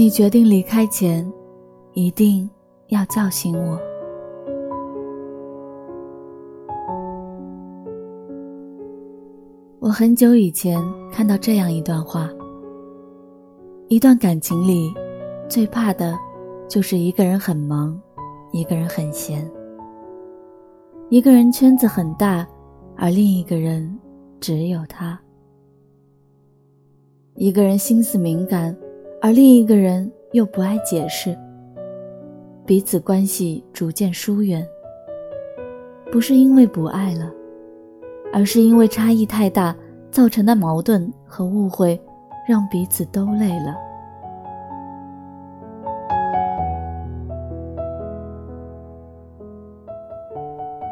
你决定离开前，一定要叫醒我。我很久以前看到这样一段话：一段感情里，最怕的，就是一个人很忙，一个人很闲。一个人圈子很大，而另一个人只有他；一个人心思敏感。而另一个人又不爱解释，彼此关系逐渐疏远。不是因为不爱了，而是因为差异太大造成的矛盾和误会，让彼此都累了。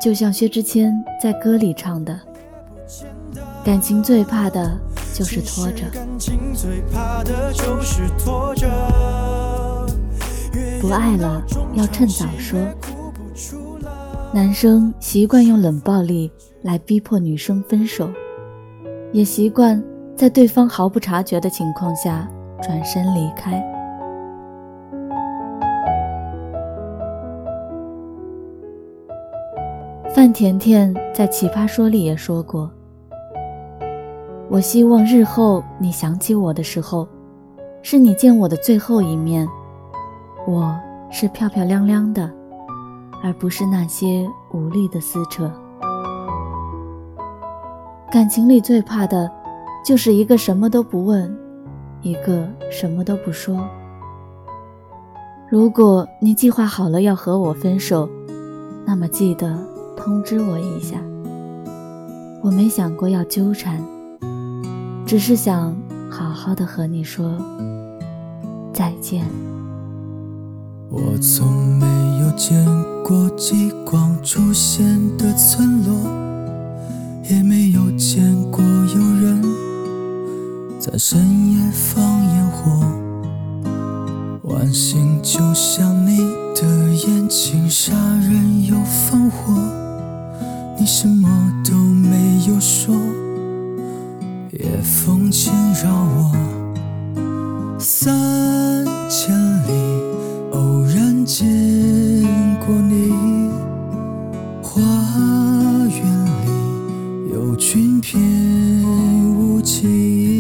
就像薛之谦在歌里唱的：“感情最怕的。”就是拖着，不爱了要趁早说。男生习惯用冷暴力来逼迫女生分手，也习惯在对方毫不察觉的情况下转身离开。范甜甜在《奇葩说》里也说过。我希望日后你想起我的时候，是你见我的最后一面。我是漂漂亮亮的，而不是那些无力的撕扯。感情里最怕的，就是一个什么都不问，一个什么都不说。如果你计划好了要和我分手，那么记得通知我一下。我没想过要纠缠。只是想好好的和你说再见。我从没有见过极光出现的村落，也没有见过有人在深夜放烟火。晚星就像你的眼睛，杀人又放火，你什么都没有说。夜风轻扰我三千里，偶然见过你。花园里有裙翩舞起。